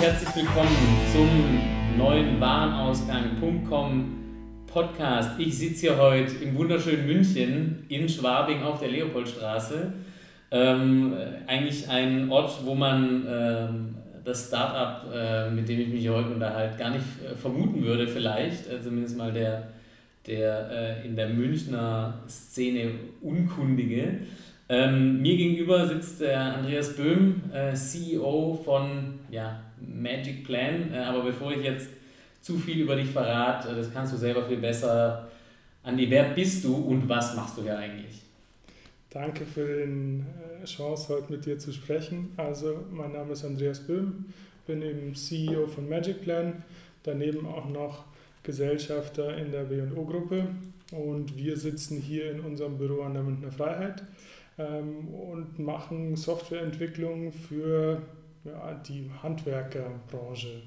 herzlich willkommen zum neuen Warenausgang.com Podcast. Ich sitze hier heute im wunderschönen München in Schwabing auf der Leopoldstraße. Ähm, eigentlich ein Ort, wo man ähm, das Startup, äh, mit dem ich mich heute unterhalte, gar nicht äh, vermuten würde, vielleicht. Äh, zumindest mal der, der äh, in der Münchner Szene Unkundige. Ähm, mir gegenüber sitzt der Andreas Böhm, äh, CEO von ja, Magic Plan. Äh, aber bevor ich jetzt zu viel über dich verrate, äh, das kannst du selber viel besser. Andi, wer bist du und was machst du hier eigentlich? Danke für die äh, Chance, heute mit dir zu sprechen. Also, mein Name ist Andreas Böhm, bin eben CEO von Magic Plan, daneben auch noch Gesellschafter in der B&O-Gruppe und wir sitzen hier in unserem Büro an der Münchner Freiheit ähm, und machen Softwareentwicklung für ja, die Handwerkerbranche.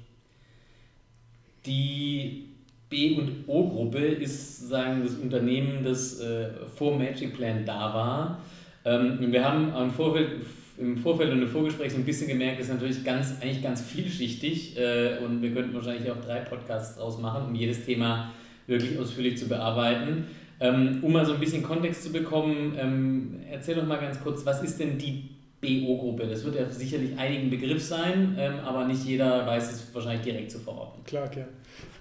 Die B&O-Gruppe ist sagen, das Unternehmen, das äh, vor Magic Plan da war. Ähm, wir haben im Vorfeld, im Vorfeld und im Vorgespräch so ein bisschen gemerkt, das ist natürlich ganz, eigentlich ganz vielschichtig äh, und wir könnten wahrscheinlich auch drei Podcasts draus machen, um jedes Thema wirklich ausführlich zu bearbeiten. Ähm, um mal so ein bisschen Kontext zu bekommen, ähm, erzähl doch mal ganz kurz, was ist denn die BO-Gruppe? Das wird ja sicherlich einigen Begriff sein, ähm, aber nicht jeder weiß es wahrscheinlich direkt zu verorten. Klar, gern.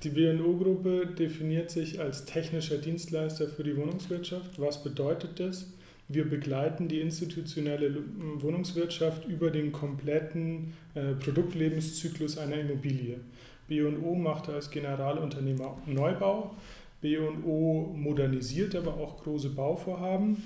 Die BO-Gruppe definiert sich als technischer Dienstleister für die Wohnungswirtschaft. Was bedeutet das? Wir begleiten die institutionelle Wohnungswirtschaft über den kompletten äh, Produktlebenszyklus einer Immobilie. B&O macht als Generalunternehmer Neubau, B&O modernisiert aber auch große Bauvorhaben.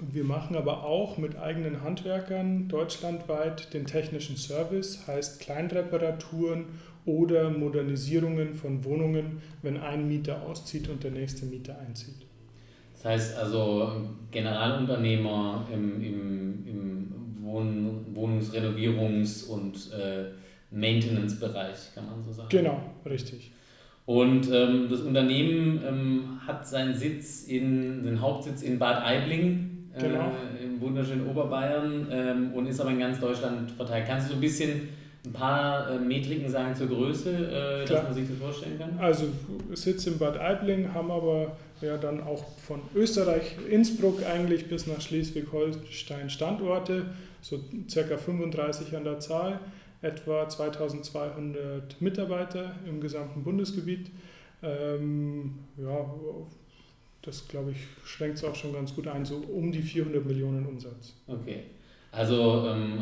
Wir machen aber auch mit eigenen Handwerkern deutschlandweit den technischen Service, heißt Kleinreparaturen oder Modernisierungen von Wohnungen, wenn ein Mieter auszieht und der nächste Mieter einzieht. Das heißt also Generalunternehmer im, im, im Wohn Wohnungsrenovierungs- und äh, Maintenance-Bereich, kann man so sagen. Genau, richtig. Und ähm, das Unternehmen ähm, hat seinen Sitz in, den Hauptsitz in Bad Aibling, äh, genau. im wunderschönen Oberbayern ähm, und ist aber in ganz Deutschland verteilt. Kannst du so ein bisschen ein paar äh, Metriken sagen zur Größe, äh, dass man sich das vorstellen kann? Also Sitz in Bad Aibling, haben aber ja dann auch von Österreich, Innsbruck eigentlich bis nach Schleswig-Holstein Standorte, so circa 35 an der Zahl etwa 2200 Mitarbeiter im gesamten Bundesgebiet. Ähm, ja, das glaube ich schränkt es auch schon ganz gut ein, so um die 400 Millionen Umsatz. Okay. Also ähm,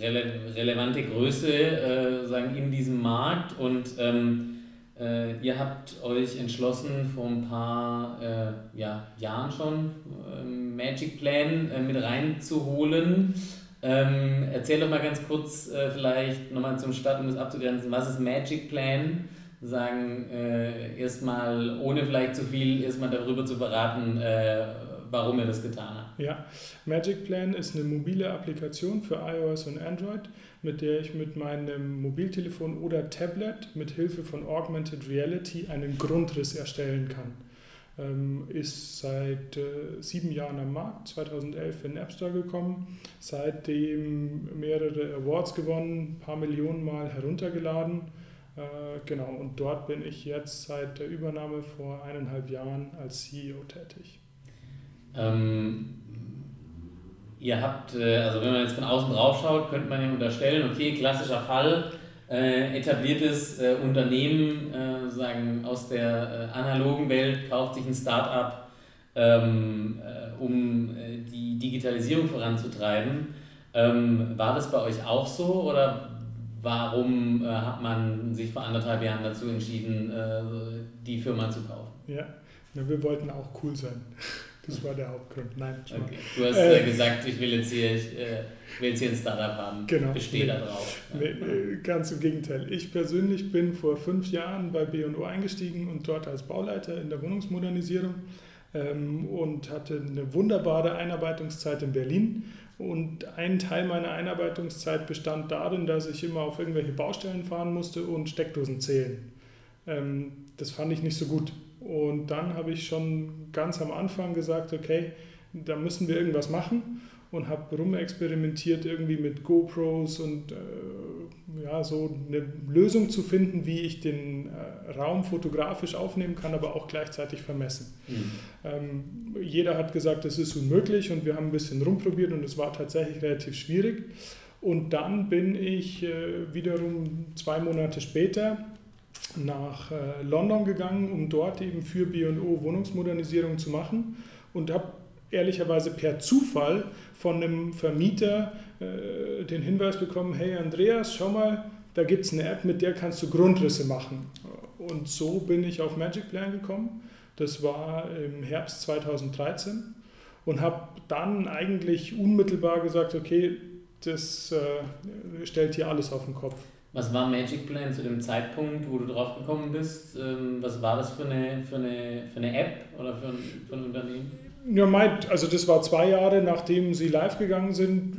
rele relevante Größe äh, sagen in diesem Markt und ähm, äh, ihr habt euch entschlossen vor ein paar äh, ja, Jahren schon äh, Magic Plan äh, mit reinzuholen. Ähm, erzähl doch mal ganz kurz, äh, vielleicht nochmal zum Start, um das abzugrenzen, was ist Magic Plan? Sagen äh, erstmal, ohne vielleicht zu viel, erstmal darüber zu verraten, äh, warum ihr das getan habt. Ja, Magic Plan ist eine mobile Applikation für iOS und Android, mit der ich mit meinem Mobiltelefon oder Tablet mit Hilfe von Augmented Reality einen Grundriss erstellen kann. Ähm, ist seit äh, sieben Jahren am Markt, 2011 in den App Store gekommen, seitdem mehrere Awards gewonnen, ein paar Millionen Mal heruntergeladen. Äh, genau, und dort bin ich jetzt seit der Übernahme vor eineinhalb Jahren als CEO tätig. Ähm, ihr habt, äh, also wenn man jetzt von außen drauf schaut, könnte man ja unterstellen, okay, klassischer Fall, äh, etabliertes äh, Unternehmen äh, sagen, aus der äh, analogen Welt kauft sich ein Start-up, ähm, äh, um die Digitalisierung voranzutreiben. Ähm, war das bei euch auch so oder warum hat man sich vor anderthalb Jahren dazu entschieden, die Firma zu kaufen? Ja, Na, wir wollten auch cool sein. Das war der Hauptgrund. Nein, okay. Du hast äh, gesagt, ich will jetzt hier, ich, äh, will jetzt hier ein Startup haben. Genau. Bestehe nee, da drauf. Nee, äh, ganz im Gegenteil. Ich persönlich bin vor fünf Jahren bei B&O eingestiegen und dort als Bauleiter in der Wohnungsmodernisierung ähm, und hatte eine wunderbare Einarbeitungszeit in Berlin. Und ein Teil meiner Einarbeitungszeit bestand darin, dass ich immer auf irgendwelche Baustellen fahren musste und Steckdosen zählen. Ähm, das fand ich nicht so gut. Und dann habe ich schon ganz am Anfang gesagt, okay, da müssen wir irgendwas machen und habe rumexperimentiert irgendwie mit GoPros und äh, ja, so eine Lösung zu finden, wie ich den äh, Raum fotografisch aufnehmen kann, aber auch gleichzeitig vermessen. Mhm. Ähm, jeder hat gesagt, das ist unmöglich und wir haben ein bisschen rumprobiert und es war tatsächlich relativ schwierig. Und dann bin ich äh, wiederum zwei Monate später nach äh, London gegangen, um dort eben für B&O Wohnungsmodernisierung zu machen und habe ehrlicherweise per Zufall von einem Vermieter äh, den Hinweis bekommen, hey Andreas, schau mal, da gibt es eine App, mit der kannst du Grundrisse machen. Und so bin ich auf Magic Plan gekommen. Das war im Herbst 2013 und habe dann eigentlich unmittelbar gesagt, okay, das äh, stellt hier alles auf den Kopf. Was war Magic Plan zu dem Zeitpunkt, wo du drauf gekommen bist? Ähm, was war das für eine, für eine, für eine App oder für ein, für ein Unternehmen? Ja, meint, also das war zwei Jahre, nachdem sie live gegangen sind,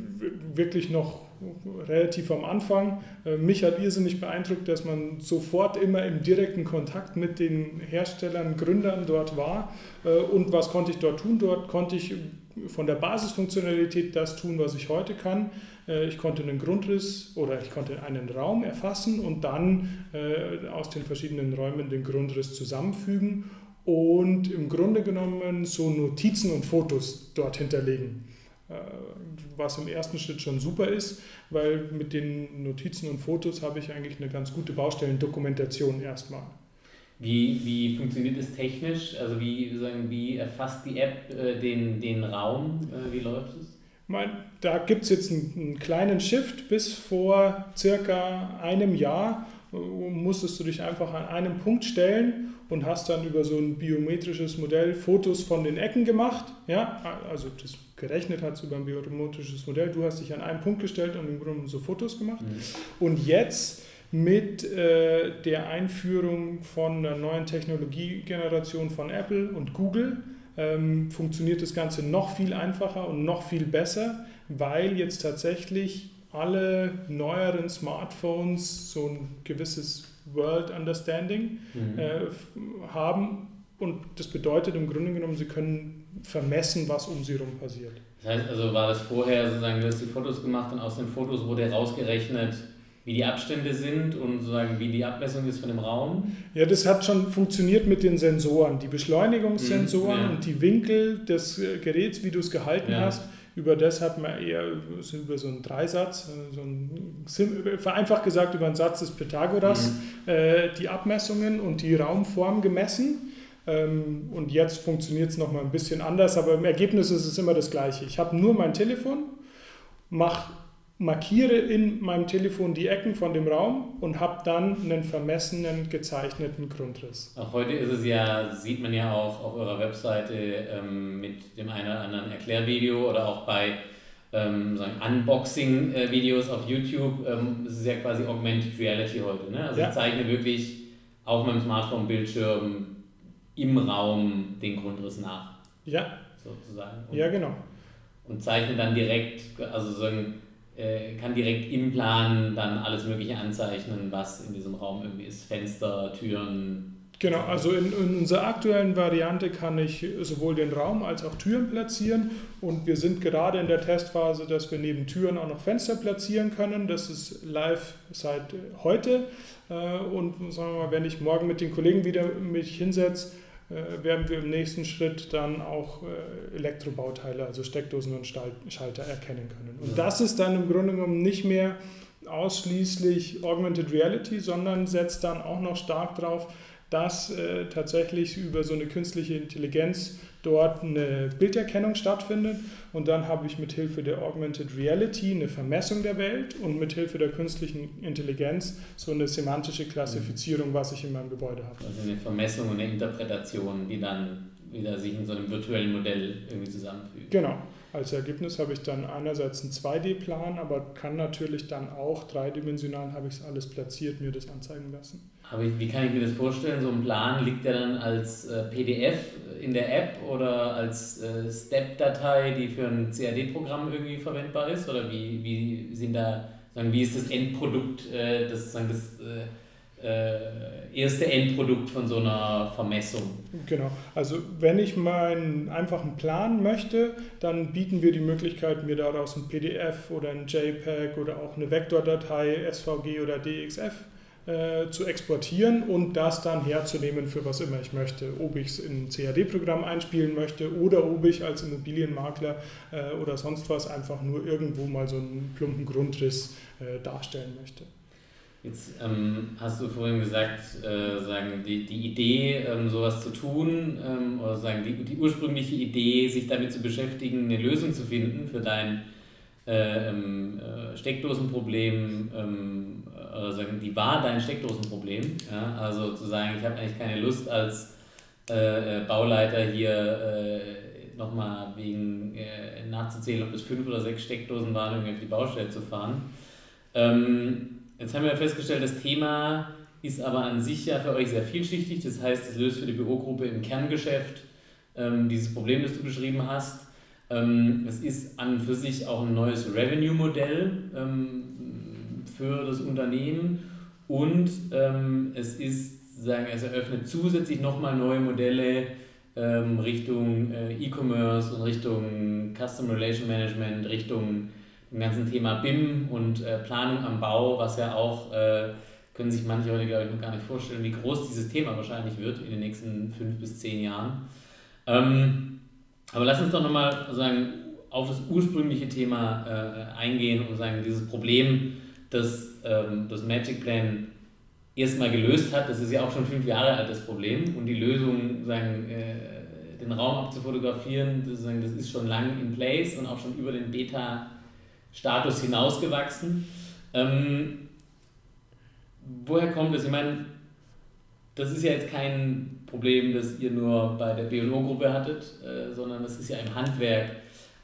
wirklich noch relativ am Anfang. Äh, mich hat irrsinnig beeindruckt, dass man sofort immer im direkten Kontakt mit den Herstellern, Gründern dort war. Äh, und was konnte ich dort tun? Dort konnte ich von der Basisfunktionalität das tun, was ich heute kann. Äh, ich konnte einen Grundriss oder ich konnte einen Raum erfassen und dann aus den verschiedenen Räumen den Grundriss zusammenfügen und im Grunde genommen so Notizen und Fotos dort hinterlegen. Was im ersten Schritt schon super ist, weil mit den Notizen und Fotos habe ich eigentlich eine ganz gute Baustellendokumentation erstmal. Wie, wie funktioniert es technisch? Also wie, sagen, wie erfasst die App äh, den, den Raum? Äh, wie läuft es? Mein, da gibt es jetzt einen, einen, kleinen Shift. Bis vor circa einem Jahr äh, musstest du dich einfach an einem Punkt stellen und hast dann über so ein biometrisches Modell Fotos von den Ecken gemacht. Ja, also das gerechnet hat über ein biometrisches Modell. Du hast dich an einen Punkt gestellt und im Grunde so Fotos gemacht. Mhm. Und jetzt mit äh, der Einführung von einer neuen Technologiegeneration von Apple und Google ähm, funktioniert das Ganze noch viel einfacher und noch viel besser, weil jetzt tatsächlich alle neueren Smartphones so ein gewisses World Understanding mhm. äh, haben. Und das bedeutet im Grunde genommen, sie können vermessen, was um sie herum passiert. Das heißt also, war das vorher sozusagen, du hast die Fotos gemacht und aus den Fotos wurde herausgerechnet, wie die Abstände sind und sozusagen wie die Abmessung ist von dem Raum? Ja, das hat schon funktioniert mit den Sensoren. Die Beschleunigungssensoren mhm, ja. und die Winkel des äh, Geräts, wie du es gehalten ja. hast, über das hat man eher über so einen Dreisatz, äh, so ein, vereinfacht gesagt über einen Satz des Pythagoras, mhm. äh, die Abmessungen und die Raumform gemessen. Ähm, und jetzt funktioniert es nochmal ein bisschen anders, aber im Ergebnis ist es immer das Gleiche. Ich habe nur mein Telefon, mache markiere in meinem Telefon die Ecken von dem Raum und habe dann einen vermessenen, gezeichneten Grundriss. Auch heute ist es ja, sieht man ja auch auf eurer Webseite ähm, mit dem einen oder anderen Erklärvideo oder auch bei ähm, Unboxing-Videos auf YouTube. Ähm, das ist ja quasi Augmented Reality heute. Ne? Also ja. ich zeichne wirklich auf meinem Smartphone-Bildschirm im Raum den Grundriss nach. Ja. Sozusagen. Und, ja, genau. Und zeichne dann direkt, also sagen, äh, kann direkt im Plan dann alles Mögliche anzeichnen, was in diesem Raum irgendwie ist. Fenster, Türen. Genau, also in, in unserer aktuellen Variante kann ich sowohl den Raum als auch Türen platzieren und wir sind gerade in der Testphase, dass wir neben Türen auch noch Fenster platzieren können. Das ist live seit heute äh, und sagen wir mal, wenn ich morgen mit den Kollegen wieder mich hinsetze, werden wir im nächsten Schritt dann auch äh, Elektrobauteile, also Steckdosen und Schalter erkennen können. Und das ist dann im Grunde genommen nicht mehr ausschließlich Augmented Reality, sondern setzt dann auch noch stark darauf, dass äh, tatsächlich über so eine künstliche Intelligenz dort eine Bilderkennung stattfindet und dann habe ich mit Hilfe der Augmented Reality eine Vermessung der Welt und mit Hilfe der künstlichen Intelligenz so eine semantische Klassifizierung, was ich in meinem Gebäude habe. Also eine Vermessung und eine Interpretation, die dann wieder sich in so einem virtuellen Modell irgendwie zusammenfügt. Genau. Als Ergebnis habe ich dann einerseits einen 2D-Plan, aber kann natürlich dann auch dreidimensional, habe ich es alles platziert, mir das anzeigen lassen. Aber wie kann ich mir das vorstellen? So ein Plan liegt der dann als äh, PDF in der App oder als äh, Step-Datei, die für ein CAD-Programm irgendwie verwendbar ist? Oder wie, wie sind da, wie ist das Endprodukt, äh, das, das äh, erste Endprodukt von so einer Vermessung. Genau. Also wenn ich meinen einfachen Plan möchte, dann bieten wir die Möglichkeit, mir daraus ein PDF oder ein JPEG oder auch eine Vektordatei, SVG oder DXF äh, zu exportieren und das dann herzunehmen für was immer ich möchte. Ob ich es in ein CAD-Programm einspielen möchte oder ob ich als Immobilienmakler äh, oder sonst was einfach nur irgendwo mal so einen plumpen Grundriss äh, darstellen möchte. Jetzt ähm, hast du vorhin gesagt, äh, sagen die, die Idee, ähm, sowas zu tun, ähm, oder sagen die, die ursprüngliche Idee, sich damit zu beschäftigen, eine Lösung zu finden für dein äh, ähm, äh, Steckdosenproblem, ähm, oder sagen, die war dein Steckdosenproblem. Ja? Also zu sagen, ich habe eigentlich keine Lust als äh, äh Bauleiter hier äh, nochmal wegen nachzuzählen, ob es fünf oder sechs Steckdosen waren, irgendwie auf die Baustelle zu fahren. Ähm, Jetzt haben wir festgestellt, das Thema ist aber an sich ja für euch sehr vielschichtig. Das heißt, es löst für die Bürogruppe im Kerngeschäft ähm, dieses Problem, das du beschrieben hast. Ähm, es ist an und für sich auch ein neues Revenue-Modell ähm, für das Unternehmen und ähm, es ist, sagen, es eröffnet zusätzlich nochmal neue Modelle ähm, Richtung äh, E-Commerce und Richtung Custom Relation Management, Richtung dem ganzen Thema BIM und äh, Planung am Bau, was ja auch, äh, können sich manche heute, glaube ich, noch gar nicht vorstellen, wie groß dieses Thema wahrscheinlich wird in den nächsten fünf bis zehn Jahren. Ähm, aber lass uns doch nochmal sagen, auf das ursprüngliche Thema äh, eingehen und sagen, dieses Problem, das ähm, das Magic Plan erstmal gelöst hat, das ist ja auch schon fünf Jahre alt, das Problem. Und die Lösung, sagen, äh, den Raum abzufotografieren, das, ist schon lange in place und auch schon über den Beta- Status hinausgewachsen. Ähm, woher kommt es? Ich meine, das ist ja jetzt kein Problem, das ihr nur bei der BO-Gruppe hattet, äh, sondern das ist ja im Handwerk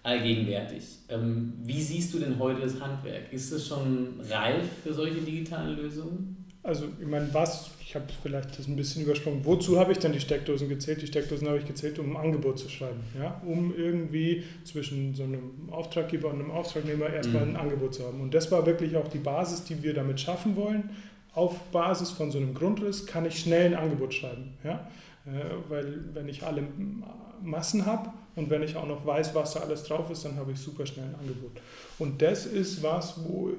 allgegenwärtig. Ähm, wie siehst du denn heute das Handwerk? Ist es schon reif für solche digitalen Lösungen? Also, ich meine, was, ich habe vielleicht das ein bisschen übersprungen, wozu habe ich denn die Steckdosen gezählt? Die Steckdosen habe ich gezählt, um ein Angebot zu schreiben, ja? um irgendwie zwischen so einem Auftraggeber und einem Auftragnehmer erstmal mhm. ein Angebot zu haben. Und das war wirklich auch die Basis, die wir damit schaffen wollen. Auf Basis von so einem Grundriss kann ich schnell ein Angebot schreiben. Ja? Äh, weil wenn ich alle Massen habe und wenn ich auch noch weiß, was da alles drauf ist, dann habe ich super schnell ein Angebot. Und das ist was, wo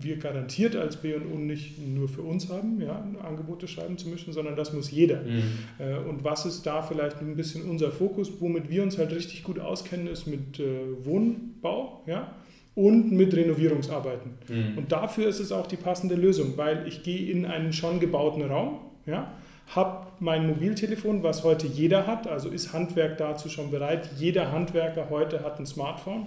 wir garantiert als B&U nicht nur für uns haben, ja, Angebote schreiben zu müssen, sondern das muss jeder. Mhm. Äh, und was ist da vielleicht ein bisschen unser Fokus, womit wir uns halt richtig gut auskennen, ist mit äh, Wohnbau, ja, und mit Renovierungsarbeiten. Mhm. Und dafür ist es auch die passende Lösung, weil ich gehe in einen schon gebauten Raum, ja, habe mein Mobiltelefon, was heute jeder hat, also ist Handwerk dazu schon bereit. Jeder Handwerker heute hat ein Smartphone.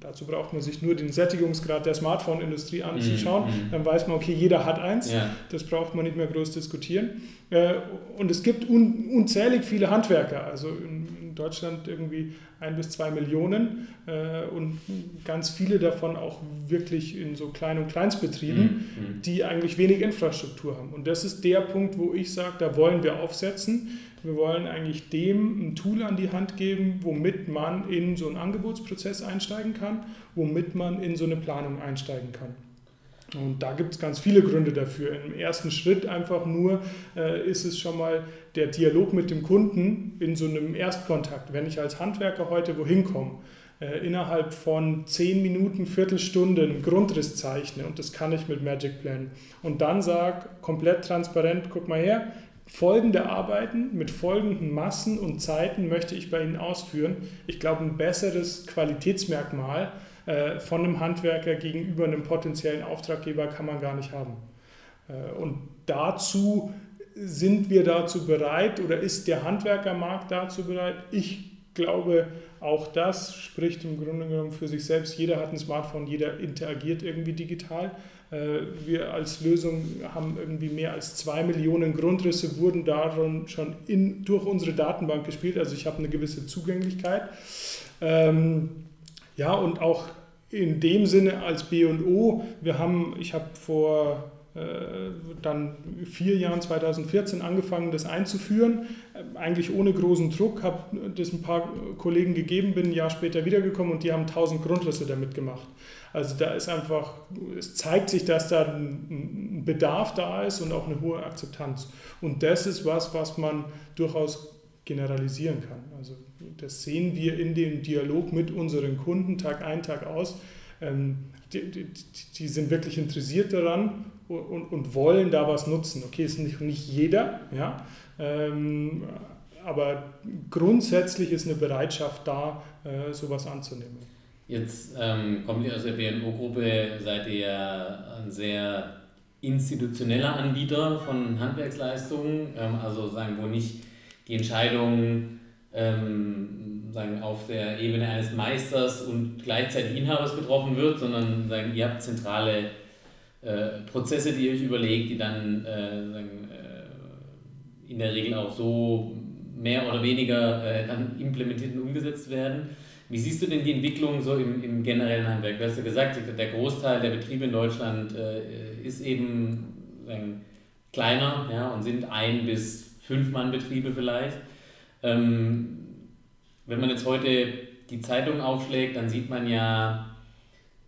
Dazu braucht man sich nur den Sättigungsgrad der Smartphone-Industrie anzuschauen. Mm, mm. Dann weiß man, okay, jeder hat eins. Ja. Das braucht man nicht mehr groß diskutieren. Äh, und es gibt un unzählig viele Handwerker. Also in Deutschland irgendwie ein bis zwei Millionen äh, und ganz viele davon auch wirklich in so Klein- und Kleinstbetrieben, mm, die eigentlich wenig Infrastruktur haben. Und das ist der Punkt, wo ich sage, da wollen wir aufsetzen. Wir wollen eigentlich dem ein Tool an die Hand geben, womit man in so einen Angebotsprozess einsteigen kann, womit man in so eine Planung einsteigen kann. Und da gibt es ganz viele Gründe dafür. Im ersten Schritt einfach nur äh, ist es schon mal der Dialog mit dem Kunden in so einem Erstkontakt. Wenn ich als Handwerker heute wohin komme, äh, innerhalb von 10 Minuten, Viertelstunde einen Grundriss zeichne und das kann ich mit Magic Plan und dann sage komplett transparent, guck mal her, folgende Arbeiten mit folgenden Massen und Zeiten möchte ich bei Ihnen ausführen. Ich glaube, ein besseres Qualitätsmerkmal von einem Handwerker gegenüber einem potenziellen Auftraggeber kann man gar nicht haben. Äh, und dazu sind wir dazu bereit oder ist der Handwerkermarkt dazu bereit? Ich glaube, auch das spricht im Grunde genommen für sich selbst. Jeder hat ein Smartphone, jeder interagiert irgendwie digital. Äh, wir als Lösung haben irgendwie mehr als zwei Millionen Grundrisse, wurden darin schon in, durch unsere Datenbank gespielt. Also ich habe eine gewisse Zugänglichkeit. Ähm, ja, und auch in dem Sinne als B&O, wir haben, ich habe vor dann vier Jahren, 2014, angefangen, das einzuführen. Eigentlich ohne großen Druck, habe das ein paar Kollegen gegeben, bin ein Jahr später wiedergekommen und die haben 1000 Grundrisse damit gemacht. Also da ist einfach, es zeigt sich, dass da ein Bedarf da ist und auch eine hohe Akzeptanz. Und das ist was, was man durchaus generalisieren kann. Das sehen wir in dem Dialog mit unseren Kunden Tag ein, Tag aus. Ähm, die, die, die sind wirklich interessiert daran und, und, und, wollen da was nutzen. Okay, ist nicht, nicht jeder, ja, ähm, aber grundsätzlich ist eine Bereitschaft da, äh, sowas anzunehmen. Jetzt ähm, kommt ihr aus der BNO-Gruppe, seid ihr ein sehr institutioneller Anbieter von Handwerksleistungen, ähm, also sagen, wo nicht die Entscheidungen ähm, sagen, auf der Ebene eines Meisters und gleichzeitig Inhabers getroffen wird, sondern sagen, ihr habt zentrale äh, Prozesse, die ihr euch überlegt, die dann äh, sagen, äh, in der Regel auch so mehr oder weniger äh, dann implementiert und umgesetzt werden. Wie siehst du denn die Entwicklung so im, im generellen Handwerk? Du hast ja gesagt, der Großteil der Betriebe in Deutschland äh, ist eben sagen, kleiner ja, und sind ein bis fünf Mann Betriebe vielleicht. Ähm, wenn man jetzt heute die Zeitung aufschlägt, dann sieht man ja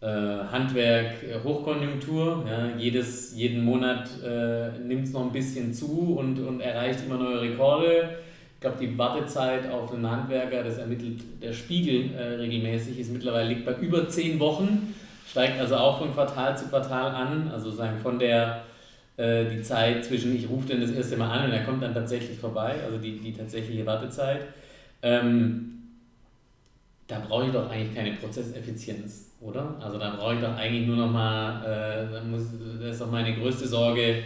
äh, Handwerk äh, Hochkonjunktur. Ja, jedes, jeden Monat äh, nimmt es noch ein bisschen zu und, und erreicht immer neue Rekorde ich glaube, die Wartezeit auf einen Handwerker, das ermittelt der Spiegel äh, regelmäßig, ist mittlerweile liegt bei über zehn Wochen, steigt also auch von Quartal zu Quartal an, also sagen von der äh, die Zeit zwischen ich rufe den das erste Mal an und er kommt dann tatsächlich vorbei, also die, die tatsächliche Wartezeit. Ähm, da brauche ich doch eigentlich keine Prozesseffizienz, oder? Also da brauche ich doch eigentlich nur noch mal, äh, das ist doch meine größte Sorge,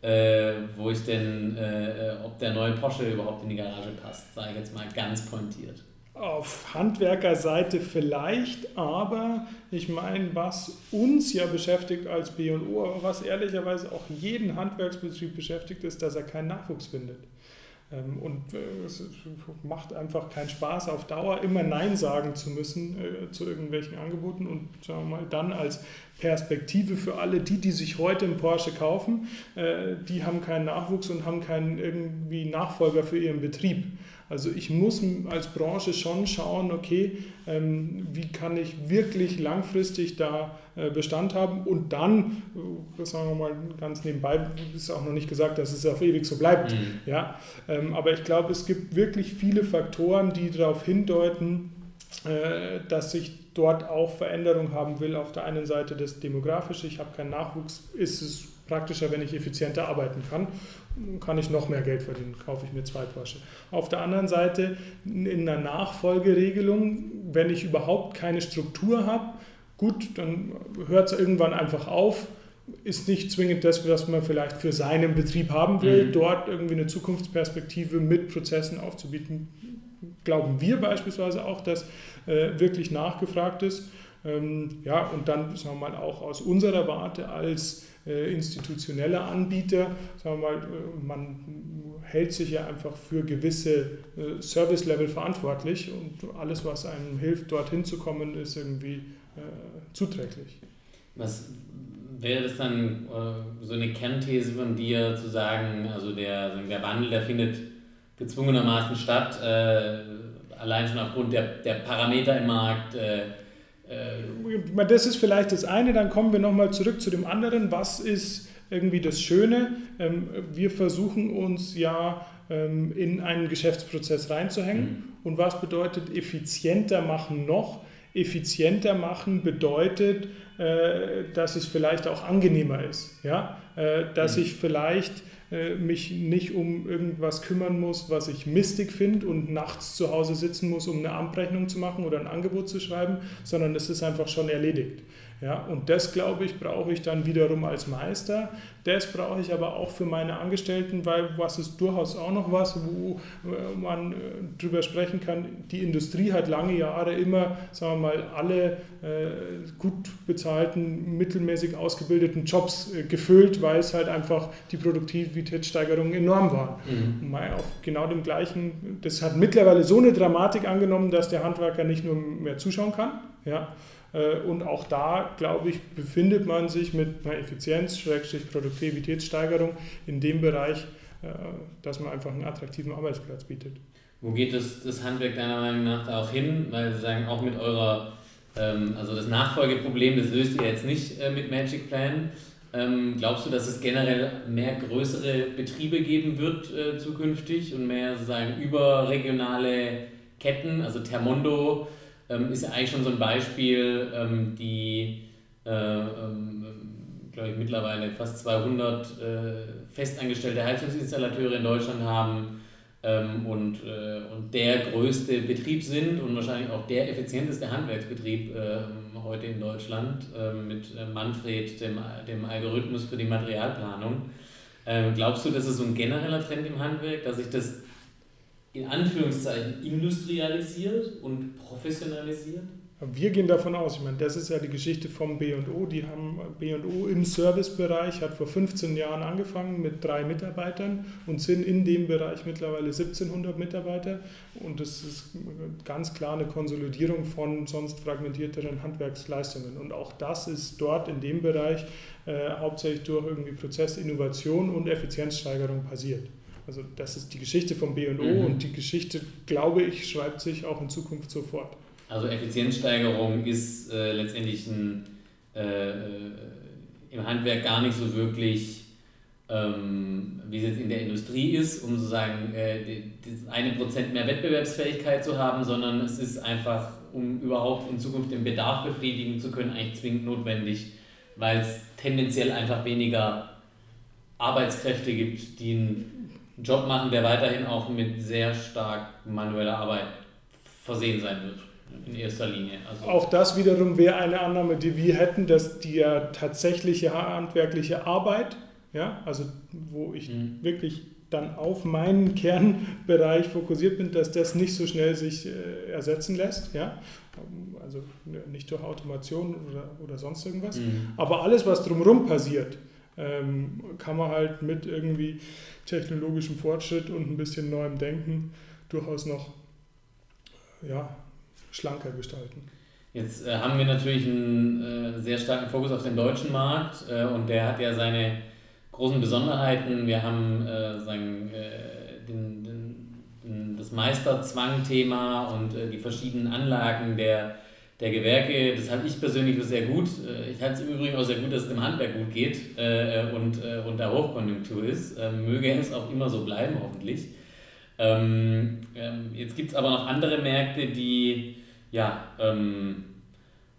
äh, wo ich denn, äh, äh, ob der neue Porsche überhaupt in die Garage passt, sage ich jetzt mal ganz pointiert. Auf Handwerkerseite vielleicht, aber ich meine, was uns ja beschäftigt als B&O, was ehrlicherweise auch jeden Handwerksbetrieb beschäftigt, ist, dass er keinen Nachwuchs findet. Ähm, und äh, es macht einfach keinen Spaß, auf Dauer immer Nein sagen zu müssen äh, zu irgendwelchen Angeboten und sagen wir mal dann als Perspektive für alle die, die sich heute einen Porsche kaufen, äh, die haben keinen Nachwuchs und haben keinen irgendwie Nachfolger für ihren Betrieb. Also ich muss als Branche schon schauen, okay, ähm, wie kann ich wirklich langfristig da äh, Bestand haben und dann, äh, sagen wir mal ganz nebenbei, ist auch noch nicht gesagt, dass es auf ewig so bleibt. Mhm. Ja? Ähm, aber ich glaube, es gibt wirklich viele Faktoren, die darauf hindeuten, äh, dass sich dort auch Veränderung haben will. Auf der einen Seite das Demografische, ich habe keinen Nachwuchs, ist es praktischer, wenn ich effizienter arbeiten kann. Kann ich noch mehr Geld verdienen, kaufe ich mir zwei Porsche. Auf der anderen Seite in einer Nachfolgeregelung, wenn ich überhaupt keine Struktur habe, gut, dann hört es irgendwann einfach auf. Ist nicht zwingend das, was man vielleicht für seinen Betrieb haben will, mhm. dort irgendwie eine Zukunftsperspektive mit Prozessen aufzubieten. Glauben wir beispielsweise auch, dass äh, wirklich nachgefragt ist. Ähm, ja, und dann sagen wir mal auch aus unserer Warte als äh, institutioneller Anbieter, sagen wir mal, äh, man hält sich ja einfach für gewisse äh, Service-Level verantwortlich und alles, was einem hilft, dorthin zu kommen, ist irgendwie zuträglich. Was wäre das dann so eine Kernthese von dir zu sagen, also der, der Wandel, der findet gezwungenermaßen statt, allein schon aufgrund der, der Parameter im Markt. Äh, äh das ist vielleicht das eine, dann kommen wir nochmal zurück zu dem anderen. Was ist irgendwie das Schöne? Ähm, wir versuchen uns ja ähm, in einen Geschäftsprozess reinzuhängen. Mhm. Und was bedeutet effizienter machen noch? Effizienter machen bedeutet, äh, dass es vielleicht auch angenehmer ist. Ja? Dass mhm. ich vielleicht äh, mich nicht um irgendwas kümmern muss, was ich mistig finde und nachts zu Hause sitzen muss, um eine Amtrechnung zu machen oder ein Angebot zu schreiben, sondern es ist einfach schon erledigt. Ja, und das, glaube ich, brauche ich dann wiederum als Meister. Das brauche ich aber auch für meine Angestellten, weil was ist durchaus auch noch was, wo äh, man äh, drüber sprechen kann. Die Industrie hat lange Jahre immer, sagen wir mal, alle äh, gut bezahlten, mittelmäßig ausgebildeten Jobs gefüllt, weil es halt einfach die Produktivitätssteigerungen enorm waren. Mhm. Auf genau dem gleichen, das hat mittlerweile so eine Dramatik angenommen, dass der Handwerker nicht nur mehr zuschauen kann, ja, und auch da, glaube ich, befindet man sich mit einer Effizienz, Produktivitätssteigerung in dem Bereich, äh, dass man einfach einen attraktiven Arbeitsplatz bietet. Wo geht das, das Handwerk deiner Meinung nach auch hin? Weil Sie sagen, auch mit eurer, ähm, also das Nachfolgeproblem, das löst ihr jetzt nicht äh, mit Magic Plan. Ähm, glaubst du, dass es generell mehr größere Betriebe geben wird äh, zukünftig und mehr sozusagen überregionale Ketten? Also Termondo ähm, ist ja eigentlich schon so ein Beispiel, ähm, die, äh, ähm, glaube ich, mittlerweile fast 200 äh, festangestellte Heizungsinstallateure in Deutschland haben ähm, und, äh, und der größte Betrieb sind und wahrscheinlich auch der effizienteste Handwerksbetrieb ähm, heute in Deutschland ähm, mit äh, Manfred, dem, dem Algorithmus für die Materialplanung. Glaubst du, das ist so ein genereller Trend im Handwerk, dass sich das in Anführungszeichen industrialisiert und professionalisiert? Wir gehen davon aus, ich meine, das ist ja die Geschichte vom B&O. Die haben B&O im Servicebereich, hat vor 15 Jahren angefangen mit drei Mitarbeitern und sind in dem Bereich mittlerweile 1700 Mitarbeiter. Und das ist ganz klar eine Konsolidierung von sonst fragmentierteren Handwerksleistungen. Und auch das ist dort in dem Bereich äh, hauptsächlich durch irgendwie Prozessinnovation und Effizienzsteigerung passiert. Also das ist die Geschichte vom B&O mhm. und die Geschichte, glaube ich, schreibt sich auch in Zukunft sofort. Also Effizienzsteigerung ist äh, letztendlich ein, äh, äh, im Handwerk gar nicht so wirklich, ähm, wie es jetzt in der Industrie ist, um sozusagen äh, das eine Prozent mehr Wettbewerbsfähigkeit zu haben, sondern es ist einfach, um überhaupt in Zukunft den Bedarf befriedigen zu können, eigentlich zwingend notwendig, weil es tendenziell einfach weniger Arbeitskräfte gibt, die einen Job machen, der weiterhin auch mit sehr stark manueller Arbeit versehen sein wird in erster Linie. Also auch das wiederum wäre eine Annahme, die wir hätten, dass die tatsächliche handwerkliche Arbeit, ja, also wo ich mhm. wirklich dann auf meinen Kernbereich fokussiert bin, dass das nicht so schnell sich äh, ersetzen lässt, ja, also nicht durch Automation oder, oder sonst irgendwas, mhm. aber alles, was drumherum passiert, ähm, kann man halt mit irgendwie technologischem Fortschritt und ein bisschen neuem Denken durchaus noch ja, schlanker gestalten. Jetzt äh, haben wir natürlich einen äh, sehr starken Fokus auf den deutschen Markt äh, und der hat ja seine großen Besonderheiten. Wir haben äh, sagen, äh, den, den, das Meisterzwang-Thema und äh, die verschiedenen Anlagen der, der Gewerke. Das halte ich persönlich für sehr gut. ich halte es im Übrigen auch sehr gut, dass es dem Handwerk gut geht und, und da Hochkonjunktur ist. möge es auch immer so bleiben, hoffentlich. Ähm, ähm, jetzt gibt es aber noch andere Märkte, die ja, ähm,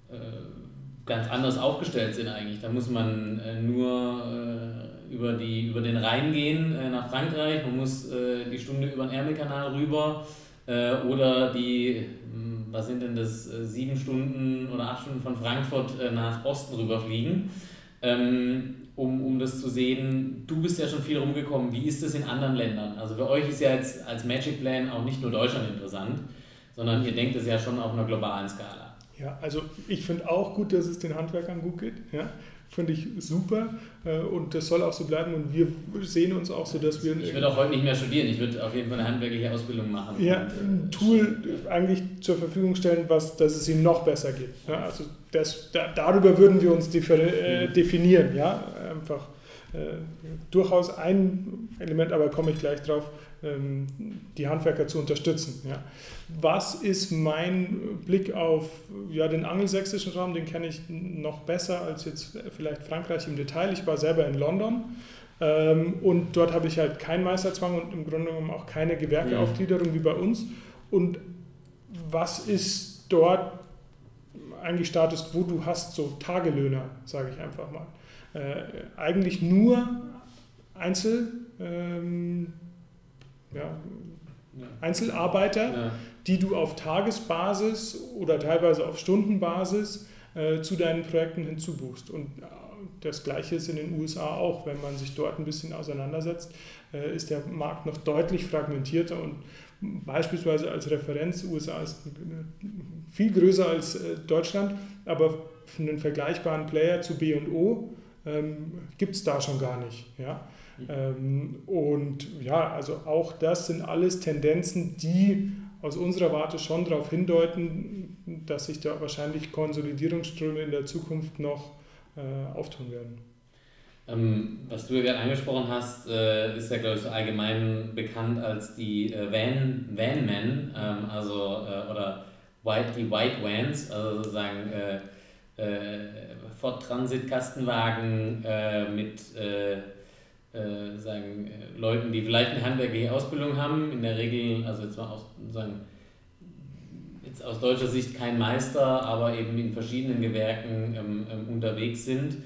äh, ganz anders aufgestellt sind eigentlich. Da muss man äh, nur äh, über, die, über den Rhein gehen äh, nach Frankreich, man muss äh, die Stunde über den Ärmelkanal rüber äh, oder die, was sind denn das, sieben Stunden oder acht Stunden von Frankfurt nach Osten rüberfliegen. Ähm, um, um das zu sehen. Du bist ja schon viel rumgekommen. Wie ist das in anderen Ländern? Also für euch ist ja jetzt als Magic Plan auch nicht nur Deutschland interessant sondern ihr denkt es ja schon auf einer globalen Skala. Ja, also ich finde auch gut, dass es den Handwerkern gut geht. Ja, finde ich super äh, und das soll auch so bleiben und wir sehen uns auch so, dass wir... Ich würde auch heute nicht mehr studieren, ich würde auf jeden Fall eine handwerkliche Ausbildung machen. Ja, ein Tool eigentlich zur Verfügung stellen, was, dass es ihnen noch besser geht. Ja, also das, da, darüber würden wir uns äh, mhm. definieren, ja, einfach äh, durchaus ein Element, aber komme ich gleich drauf, die Handwerker zu unterstützen. Ja. Was ist mein Blick auf ja, den angelsächsischen Raum? Den kenne ich noch besser als jetzt vielleicht Frankreich im Detail. Ich war selber in London ähm, und dort habe ich halt keinen Meisterzwang und im Grunde genommen auch keine Gewerkeaufgliederung wie bei uns. Und was ist dort eigentlich Status quo? Du hast so Tagelöhner, sage ich einfach mal. Äh, eigentlich nur Einzel. Ähm, ja, Einzelarbeiter, ja. die du auf Tagesbasis oder teilweise auf Stundenbasis äh, zu deinen Projekten hinzubuchst. Und äh, das Gleiche ist in den USA auch. Wenn man sich dort ein bisschen auseinandersetzt, äh, ist der Markt noch deutlich fragmentierter und beispielsweise als Referenz, USA ist viel größer als äh, Deutschland, aber einen vergleichbaren Player zu B&O ähm, gibt es da schon gar nicht. Ja? Ähm, und ja, also auch das sind alles Tendenzen, die aus unserer Warte schon darauf hindeuten, dass sich da wahrscheinlich Konsolidierungsströme in der Zukunft noch äh, auftun werden. Ähm, was du ja gerade angesprochen hast, äh, ist ja, glaube ich, so allgemein bekannt als die äh, Van, Van Men, ähm, also, äh, oder White, die White Vans, also sozusagen äh, äh, Ford Transit Kastenwagen äh, sagen, Leuten, die vielleicht eine handwerkliche Ausbildung haben, in der Regel, also jetzt mal aus, sagen, jetzt aus deutscher Sicht kein Meister, aber eben in verschiedenen Gewerken ähm, ähm, unterwegs sind.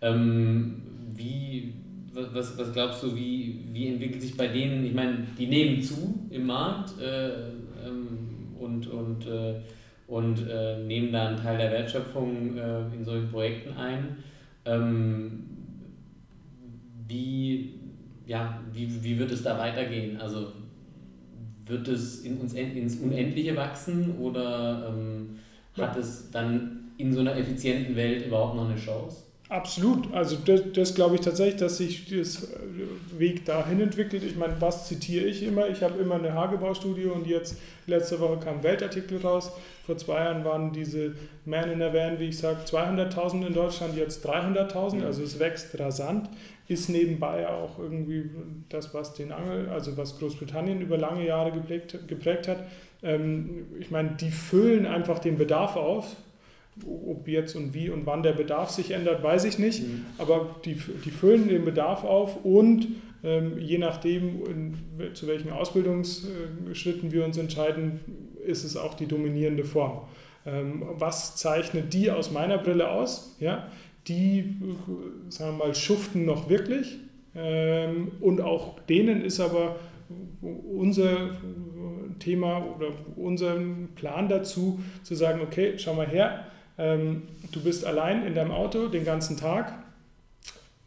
Ähm, wie, was, was glaubst du, wie, wie entwickelt sich bei denen, ich meine, die nehmen zu im Markt äh, ähm, und, und, äh, und äh, nehmen da einen Teil der Wertschöpfung äh, in solchen Projekten ein. Wie, ja, wie, wie wird es da weitergehen? Also wird es in uns ins Unendliche wachsen oder ähm, hat es dann in so einer effizienten Welt überhaupt noch eine Chance? Absolut. Also das, das glaube ich tatsächlich, dass sich das Weg dahin entwickelt. Ich meine, was zitiere ich immer? Ich habe immer eine Hagebaustudie und jetzt letzte Woche kam ein Weltartikel raus. Vor zwei Jahren waren diese Man in der Van, wie ich sage, 200.000 in Deutschland, jetzt 300.000. Also es wächst rasant. Ist nebenbei auch irgendwie das, was den Angel, also was Großbritannien über lange Jahre geprägt, geprägt hat. Ähm, ich meine, die füllen einfach den Bedarf auf ob jetzt und wie und wann der Bedarf sich ändert, weiß ich nicht. Mhm. Aber die, die füllen den Bedarf auf und ähm, je nachdem, in, zu welchen Ausbildungsschritten wir uns entscheiden, ist es auch die dominierende Form. Ähm, was zeichnet die aus meiner Brille aus? Ja, die, sagen wir mal, schuften noch wirklich. Ähm, und auch denen ist aber unser Thema oder unser Plan dazu, zu sagen, okay, schau mal her, du bist allein in deinem Auto den ganzen Tag.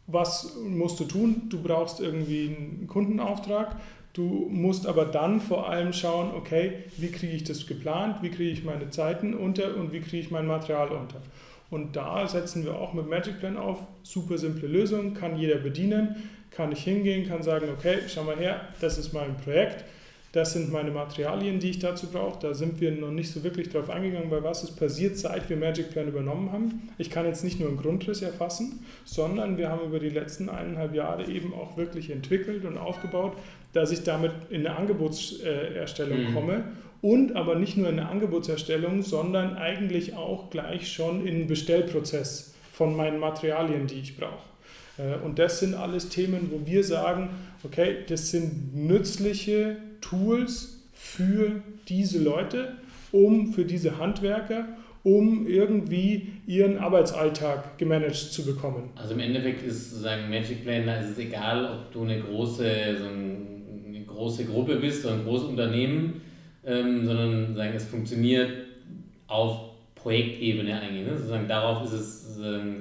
Was musst du tun? Du brauchst irgendwie einen Kundenauftrag. Du musst aber dann vor allem schauen, okay, wie kriege ich das geplant, wie kriege ich meine Zeiten unter und wie kriege ich mein Material unter. Und da setzen wir auch mit Magic Plan auf. Super simple Lösung, kann jeder bedienen, kann ich hingehen, kann sagen, okay, schau mal her, das ist mein Projekt das sind meine Materialien, die ich dazu brauche. Da sind wir noch nicht so wirklich drauf eingegangen, weil was ist passiert, seit wir Magic Plan übernommen haben. Ich kann jetzt nicht nur einen Grundriss erfassen, sondern wir haben über die letzten eineinhalb Jahre eben auch wirklich entwickelt und aufgebaut, dass ich damit in eine Angebotserstellung mhm. komme und aber nicht nur in eine Angebotserstellung, sondern eigentlich auch gleich schon in einen Bestellprozess von meinen Materialien, die ich brauche. Äh, und das sind alles Themen, wo wir sagen, okay, das sind nützliche Tools für diese Leute, um für diese Handwerker, um irgendwie ihren Arbeitsalltag gemanagt zu bekommen. Also im Endeffekt ist sozusagen Magic Plan, da ist es egal, ob du eine große, so eine große Gruppe bist oder ein großes Unternehmen, ähm, sondern sagen, es funktioniert auf Projektebene eigentlich. Ne? Sozusagen darauf ist es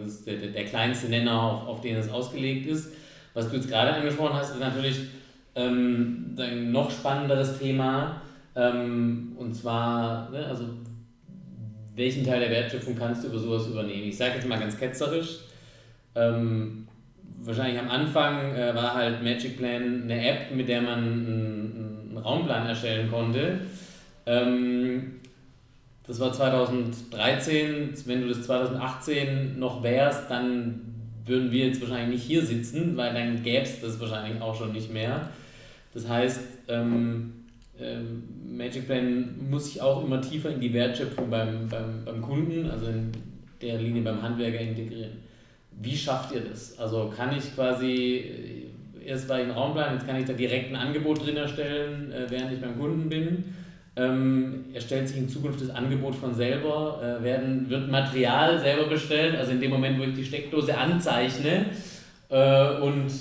ist der, der, kleinste Nenner, auf, auf den es ausgelegt ist. Was du jetzt gerade angesprochen hast, ist natürlich ähm, ein noch spannenderes Thema. Ähm, und zwar, ne, also welchen Teil der Wertschöpfung kannst du über sowas übernehmen? Ich sage jetzt mal ganz ketzerisch. Ähm, wahrscheinlich am Anfang äh, war halt Magic Plan eine App, mit der man einen, einen Raumplan erstellen konnte. Ähm, das war 2013. Wenn du das 2018 noch wärst, dann würden wir jetzt wahrscheinlich nicht hier sitzen, weil dann gäbe es das wahrscheinlich auch schon nicht mehr. Das heißt, ähm, ähm, Magic Plan muss sich auch immer tiefer in die Wertschöpfung beim, beim, beim Kunden, also in der Linie beim Handwerker integrieren. Wie schafft ihr das? Also kann ich quasi, äh, erst war ich ein Raumplan, jetzt kann ich da direkt ein Angebot drin erstellen, äh, während ich beim Kunden bin. Ähm, erstellt sich in Zukunft das Angebot von selber, äh, werden, wird Material selber bestellt, also in dem Moment, wo ich die Steckdose anzeichne äh, und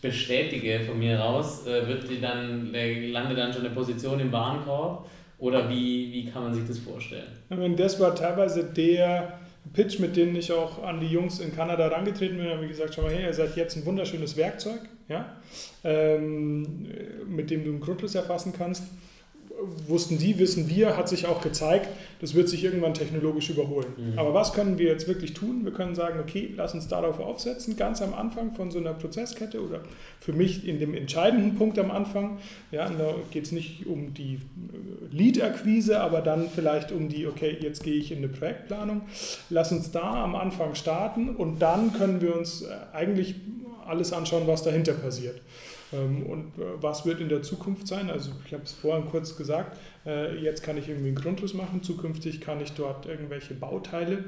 bestätige von mir raus, äh, wird die dann, landet dann schon eine Position im Warenkorb oder wie, wie kann man sich das vorstellen? Das war teilweise der Pitch, mit dem ich auch an die Jungs in Kanada herangetreten bin. Da habe ich gesagt, schau mal her, ihr seid jetzt ein wunderschönes Werkzeug, ja? Ähm, mit dem du einen Grundriss erfassen kannst wussten die, wissen wir, hat sich auch gezeigt, das wird sich irgendwann technologisch überholen. Mhm. Aber was können wir jetzt wirklich tun? Wir können sagen, okay, lass uns darauf aufsetzen, ganz am Anfang von so einer Prozesskette oder für mich in dem entscheidenden Punkt am Anfang. Ja, da geht es nicht um die äh, Lead-Akquise, aber dann vielleicht um die, okay, jetzt gehe ich in eine Projektplanung. Lass uns da am Anfang starten und dann können wir uns äh, eigentlich alles anschauen, was dahinter passiert. Ähm, und äh, was wird in der Zukunft sein? Also ich habe es vorhin kurz gesagt, äh, jetzt kann ich irgendwie einen Grundriss machen, zukünftig kann ich dort irgendwelche Bauteile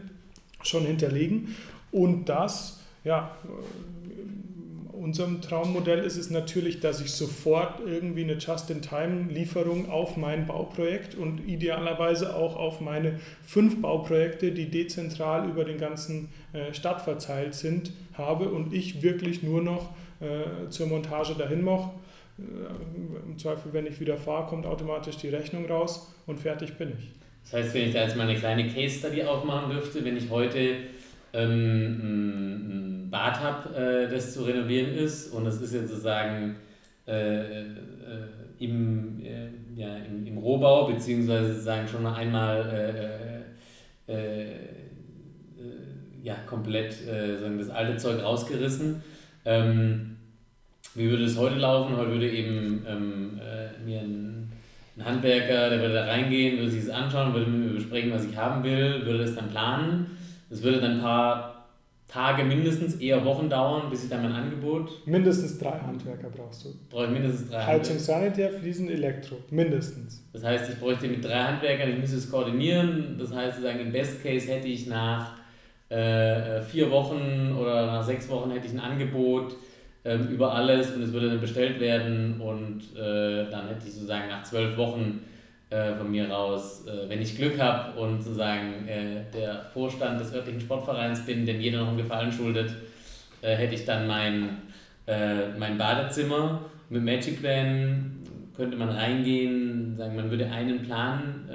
schon hinterlegen und das, ja, äh, unserem Traummodell ist es natürlich, dass ich sofort irgendwie eine Just-in-Time-Lieferung auf mein Bauprojekt und idealerweise auch auf meine fünf Bauprojekte, die dezentral über den ganzen Stadt verteilt sind, habe und ich wirklich nur noch äh, zur Montage dahin mache. Äh, Im Zweifel, wenn ich wieder fahre, kommt automatisch die Rechnung raus und fertig bin ich. Das heißt, wenn ich da jetzt mal eine kleine Case Study aufmachen dürfte, wenn ich heute ähm, ein Bad habe, äh, das zu renovieren ist und das ist jetzt sozusagen äh, äh, im, äh, ja, im, im, Rohbau, beziehungsweise sozusagen schon einmal ja, komplett das alte Zeug rausgerissen ähm, wie würde es heute laufen? Heute würde eben ähm, äh, mir ein, ein, Handwerker, der würde da reingehen, würde sich das anschauen, würde mit mir besprechen, was ich haben will, würde es dann planen. Es würde dann ein paar Tage mindestens, eher Wochen dauern, bis ich dann mein Angebot. Mindestens drei Handwerker brauchst du. Brauche ich mindestens drei Heizung, Sanitär, Fliesen, Elektro. Mindestens. Das heißt, ich bräuchte mit drei Handwerkern, ich müsste es koordinieren. Das heißt, sozusagen im Best Case hätte ich nach äh, vier Wochen oder nach sechs Wochen hätte ich ein Angebot ähm, über alles und es würde dann bestellt werden und äh, dann hätte ich sozusagen nach zwölf Wochen äh, von mir raus, äh, wenn ich Glück habe und sozusagen äh, der Vorstand des örtlichen Sportvereins bin, dem jeder noch einen Gefallen schuldet, äh, hätte ich dann mein, mein Badezimmer mit Magic Plan könnte man reingehen, sagen, man würde einen Plan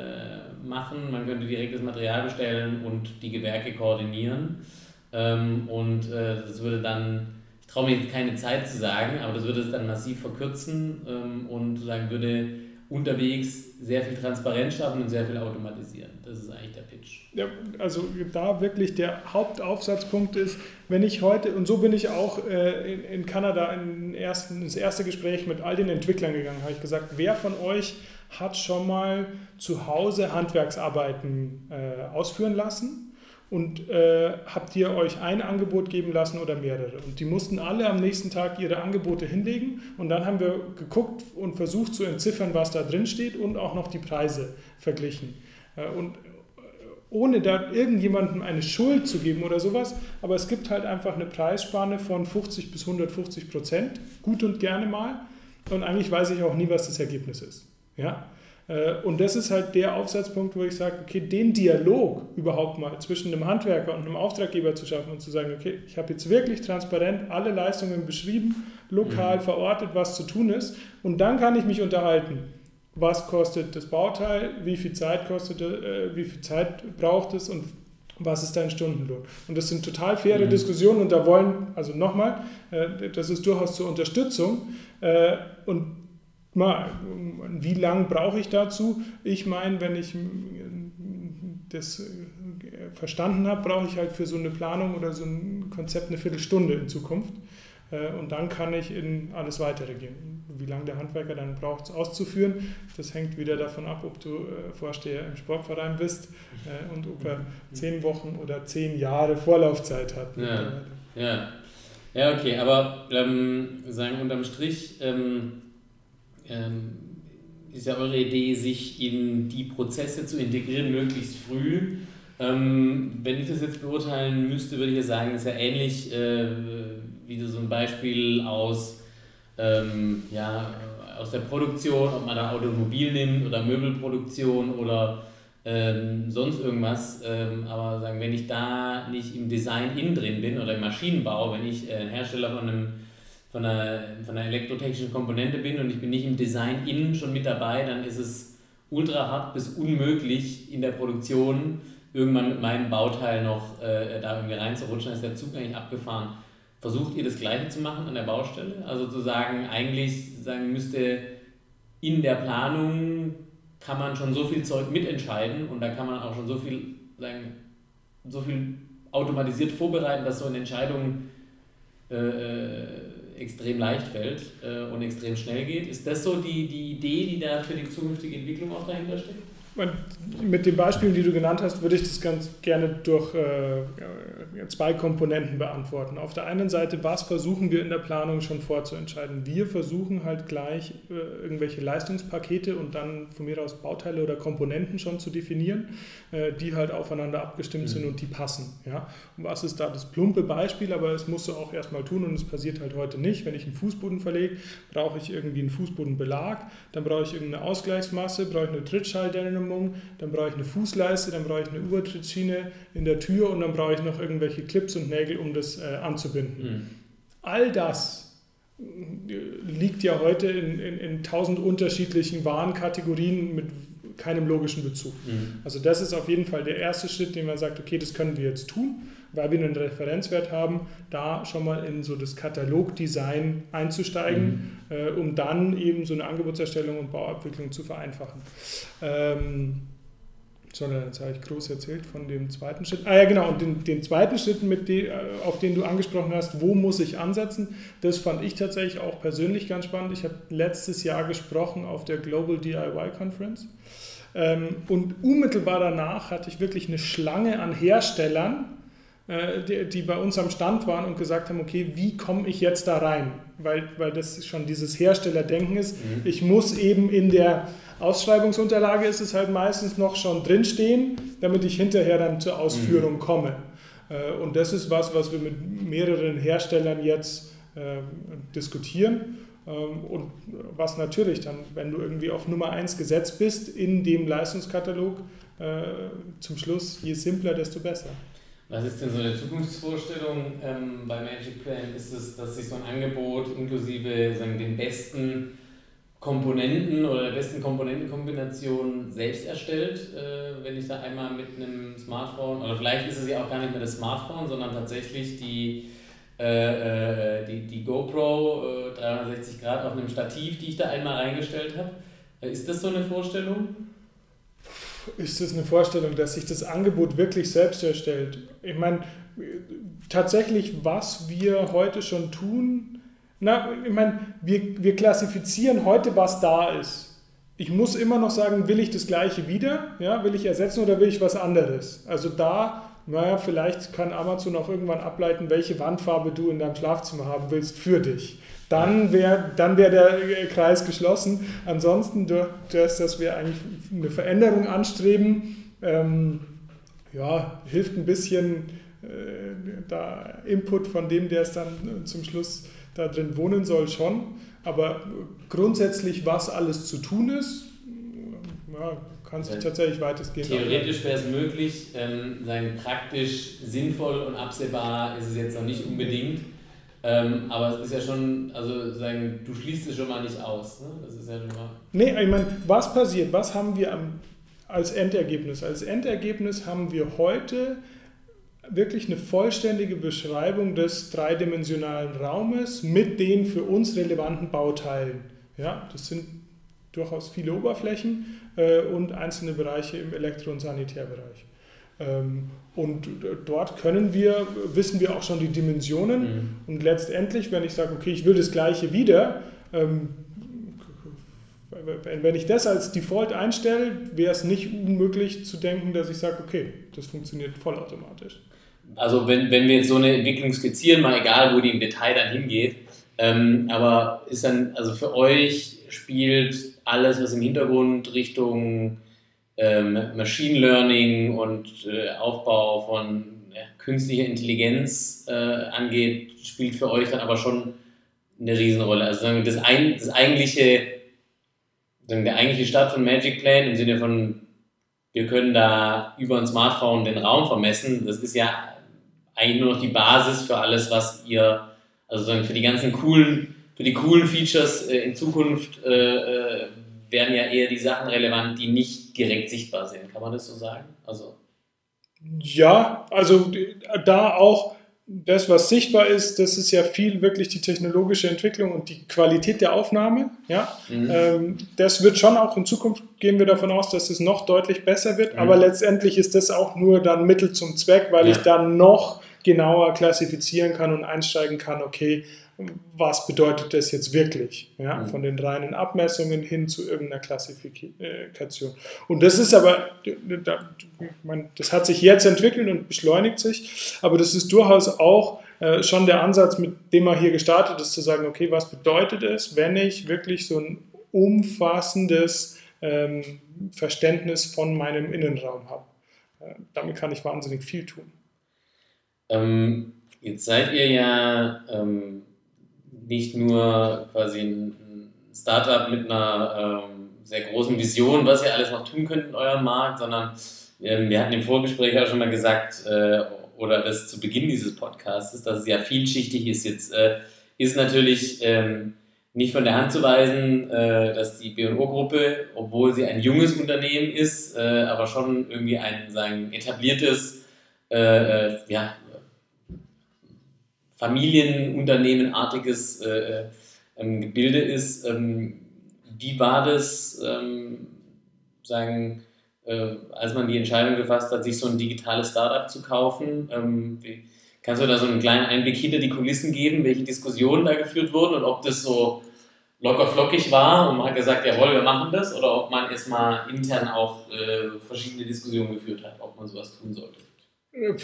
machen, man könnte direkt das Material bestellen und die Gewerke koordinieren. Ähm, und äh, das würde dann, ich traue mir jetzt keine Zeit zu sagen, aber das würde es dann massiv verkürzen ähm, und sozusagen würde unterwegs sehr viel Transparenz schaffen und sehr viel automatisieren. Das ist eigentlich der Pitch. Ja, also da wirklich der Hauptaufsatzpunkt ist, wenn ich heute, und so bin ich auch äh, in, in, Kanada in ersten, ins erste Gespräch mit all den Entwicklern gegangen, habe ich gesagt, wer von euch hat schon mal zu Hause Handwerksarbeiten äh, ausführen lassen? Und äh, habt ihr euch ein Angebot geben lassen oder mehrere? Und die mussten alle am nächsten Tag ihre Angebote hinlegen. Und dann haben wir geguckt und versucht zu entziffern, was da drin steht und auch noch die Preise verglichen. Äh, und ohne da irgendjemandem eine Schuld zu geben oder sowas, aber es gibt halt einfach eine Preisspanne von 50 bis 150 Prozent, gut und gerne mal. Und eigentlich weiß ich auch nie, was das Ergebnis ist. Ja? Äh, und das ist halt der Aufsatzpunkt, wo ich sage, okay, den Dialog überhaupt mal zwischen einem Handwerker und einem Auftraggeber zu schaffen und zu sagen, okay, ich habe jetzt wirklich transparent alle Leistungen beschrieben, lokal mhm. verortet, was zu tun ist. Und dann kann ich mich unterhalten. Was kostet das Bauteil? Wie viel Zeit kostet, äh, wie viel Zeit braucht es und was ist dein Stundenlohn? Und das sind total faire mhm. Diskussionen und da wollen, also nochmal, äh, das ist durchaus zur Unterstützung. Äh, und mal, wie lange brauche ich dazu? Ich meine, wenn ich das verstanden habe, brauche ich halt für so eine Planung oder so ein Konzept eine Viertelstunde in Zukunft. Äh, und dann kann ich in alles weitere gehen. Wie lange der Handwerker dann braucht, es auszuführen, das hängt wieder davon ab, ob du äh, Vorsteher im Sportverein bist äh, und ob er zehn Wochen oder zehn Jahre Vorlaufzeit hat. Ja, ja. ja okay, aber ähm, sagen unterm Strich, ähm, ist ja eure Idee, sich in die Prozesse zu integrieren, möglichst früh. Ähm, wenn ich das jetzt beurteilen müsste, würde ich ja sagen, ist ja ähnlich äh, wie so ein Beispiel aus, ähm, ja, aus der Produktion, ob man da Automobil nimmt oder Möbelproduktion oder ähm, sonst irgendwas. Ähm, aber sagen, wenn ich da nicht im Design innen drin bin oder im Maschinenbau, wenn ich äh, Hersteller von einem von einer, von einer elektrotechnischen Komponente bin und ich bin nicht im Design innen schon mit dabei, dann ist es ultra hart bis unmöglich in der Produktion irgendwann mit meinem Bauteil noch äh, da irgendwie reinzurutschen, ist der Zug eigentlich abgefahren. Versucht ihr das Gleiche zu machen an der Baustelle? Also zu sagen, eigentlich sagen müsste in der Planung kann man schon so viel Zeug mitentscheiden und da kann man auch schon so viel, sagen, so viel automatisiert vorbereiten, dass so eine Entscheidung äh, äh, extrem leicht fällt äh, und extrem schnell geht. Ist das so die, die Idee, die da für die zukünftige Entwicklung auch dahinter Mit den Beispielen, die du genannt hast, würde ich das ganz gerne durch äh, zwei Komponenten beantworten. Auf der einen Seite, was versuchen wir in der Planung schon vorzuentscheiden? Wir versuchen halt gleich äh, irgendwelche Leistungspakete und dann von mir aus Bauteile oder Komponenten schon zu definieren, äh, die halt aufeinander abgestimmt mhm. sind und die passen. Ja? Und was ist da das plumpe Beispiel? Aber es musst du auch erstmal tun und es passiert halt heute nicht. Wenn ich einen Fußboden verlege, brauche ich irgendwie einen Fußbodenbelag, dann brauche ich irgendeine Ausgleichsmasse, brauche ich eine Trittschalldämmung Minimum, dann brauche ich eine Fußleiste, dann brauche ich eine Übertrittsschiene in der Tür und dann brauche ich noch irgendwelche Clips und Nägel, um das äh, anzubinden. Mhm. All das äh, liegt ja heute in, in, in tausend unterschiedlichen Warenkategorien mit keinem logischen Bezug. Mhm. Also das ist auf jeden Fall der erste Schritt, den man sagt, okay, das können wir jetzt tun, weil wir einen Referenzwert haben, da schon mal in so das Katalogdesign einzusteigen, mhm. äh, um dann eben so eine Angebotserstellung und Bauabwicklung zu vereinfachen. Ähm, sondern jetzt habe ich groß erzählt von dem zweiten Schritt. Ah ja, genau, und den, den zweiten Schritt, mit de, äh, auf den du angesprochen hast, wo muss ich ansetzen, das fand ich tatsächlich auch persönlich ganz spannend. Ich habe letztes Jahr gesprochen auf der Global DIY Conference und unmittelbar danach hatte ich wirklich eine Schlange an Herstellern, äh, die, die, bei uns am Stand waren und gesagt haben, okay, wie komme ich jetzt da rein? Weil, weil das schon dieses Herstellerdenken ist. Mhm. Ich muss eben in der Ausschreibungsunterlage ist es halt meistens noch schon drinstehen, damit ich hinterher dann zur Ausführung mhm. komme. Äh, und das ist was, was wir mit mehreren Herstellern jetzt äh, diskutieren. Ähm, und was natürlich dann, wenn du irgendwie auf Nummer 1 gesetzt bist in dem Leistungskatalog, äh, zum Schluss, je simpler, desto besser. Was ist denn so eine Zukunftsvorstellung ähm, bei Magic Plan? Ist es, dass sich so ein Angebot inklusive sagen, den besten Komponenten oder der besten Komponentenkombination selbst erstellt, äh, wenn ich da einmal mit einem Smartphone, oder vielleicht ist es ja auch gar nicht mehr das Smartphone, sondern tatsächlich die äh, äh, die, die GoPro äh, 360 Grad auf einem Stativ, die ich da einmal reingestellt habe. Äh, ist das so eine Vorstellung? Ist das eine Vorstellung, dass sich das Angebot wirklich selbst erstellt? Ich meine, tatsächlich, was wir heute schon tun, na, ich meine, wir, wir klassifizieren heute, was da ist. Ich muss immer noch sagen, will ich das gleiche wieder? Ja, will ich ersetzen oder will ich was anderes? Also da naja, vielleicht kann Amazon auch irgendwann ableiten, welche Wandfarbe du in deinem Schlafzimmer haben willst für dich. Dann wäre dann wär der Kreis geschlossen. Ansonsten, durch das, dass wir eigentlich eine Veränderung anstreben, ähm, ja, hilft ein bisschen äh, da Input von dem, der es dann zum Schluss da drin wohnen soll, schon. Aber grundsätzlich, was alles zu tun ist, ja, kann sich tatsächlich weitestgehend. Theoretisch wäre es möglich, ähm, sagen, praktisch sinnvoll und absehbar ist es jetzt noch nicht unbedingt. Ähm, aber es ist ja schon, also sagen, du schließt es schon mal nicht aus. Ne? Das ist ja schon mal. Nee, ich meine, was passiert? Was haben wir am, als Endergebnis? Als Endergebnis haben wir heute wirklich eine vollständige Beschreibung des dreidimensionalen Raumes mit den für uns relevanten Bauteilen. Ja, das sind durchaus viele Oberflächen äh, und einzelne Bereiche im Elektro- und Sanitärbereich. Ähm, und dort können wir, wissen wir auch schon die Dimensionen. Mhm. Und letztendlich, wenn ich sage, okay, ich will das gleiche wieder, ähm, wenn ich das als Default einstelle, wäre es nicht unmöglich zu denken, dass ich sage, okay, das funktioniert vollautomatisch. Also wenn, wenn wir jetzt so eine Entwicklung skizzieren, mal egal, wo die im Detail dann hingeht, ähm, aber ist dann, also für euch spielt alles, was im Hintergrund Richtung ähm, Machine Learning und äh, Aufbau von ja, künstlicher Intelligenz äh, angeht, spielt für euch dann aber schon eine Riesenrolle. Also das, ein, das eigentliche, der eigentliche Start von Magic Plan im Sinne von, wir können da über ein Smartphone den Raum vermessen, das ist ja eigentlich nur noch die Basis für alles, was ihr, also für die ganzen coolen für die coolen Features äh, in Zukunft äh, äh, werden ja eher die Sachen relevant, die nicht direkt sichtbar sind. Kann man das so sagen? Also ja, also da auch das, was sichtbar ist, das ist ja viel wirklich die technologische Entwicklung und die Qualität der Aufnahme. Ja? Mhm. Ähm, das wird schon auch in Zukunft, gehen wir davon aus, dass es noch deutlich besser wird, mhm. aber letztendlich ist das auch nur dann Mittel zum Zweck, weil ja. ich dann noch genauer klassifizieren kann und einsteigen kann, okay, was bedeutet das jetzt wirklich? Ja, mhm. Von den reinen Abmessungen hin zu irgendeiner Klassifikation. Und das ist aber, das hat sich jetzt entwickelt und beschleunigt sich, aber das ist durchaus auch äh, schon der Ansatz, mit dem man hier gestartet ist, zu sagen, okay, was bedeutet es, wenn ich wirklich so ein umfassendes ähm, Verständnis von meinem Innenraum habe? Äh, damit kann ich wahnsinnig viel tun. Ähm, jetzt seid ihr ja ähm, nicht nur quasi ein Startup mit einer ähm, sehr großen Vision, was ihr alles noch tun könnt in eurem Markt, sondern ähm, wir hatten im Vorgespräch auch schon mal gesagt, äh, oder das zu Beginn dieses Podcasts, dass es ja vielschichtig ist. Jetzt äh, ist natürlich ähm, nicht von der Hand zu weisen, äh, dass die B&O-Gruppe, obwohl sie ein junges Unternehmen ist, äh, aber schon irgendwie ein sagen, etabliertes äh, ja, Familienunternehmenartiges äh, ähm, Gebilde ist. Ähm, wie war das, ähm, sagen, äh, als man die Entscheidung gefasst hat, sich so ein digitales Startup zu kaufen? Ähm, wie, kannst du da so einen kleinen Einblick hinter die Kulissen geben, welche Diskussionen da geführt wurden und ob das so locker flockig war und man hat gesagt, jawohl, wir machen das, oder ob man erstmal intern auch äh, verschiedene Diskussionen geführt hat, ob man sowas tun sollte? Wir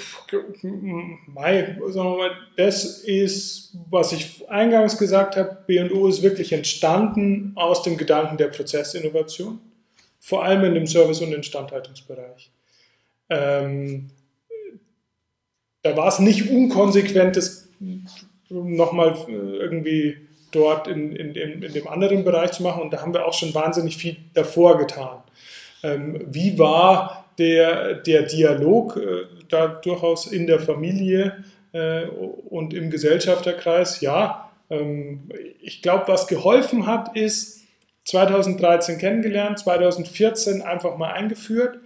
mal, das ist, was ich eingangs gesagt habe, B&O ist wirklich entstanden aus dem Gedanken der Prozessinnovation, vor allem in dem Service- und Instandhaltungsbereich. Ähm, da war es nicht unkonsequent, das nochmal irgendwie dort in, in, dem, in dem anderen Bereich zu machen und da haben wir auch schon wahnsinnig viel davor getan. Ähm, wie war der, der Dialog äh, da durchaus in der Familie äh, und im Gesellschafterkreis. Ja, ähm, ich glaube, was geholfen hat, ist 2013 kennengelernt, 2014 einfach mal eingeführt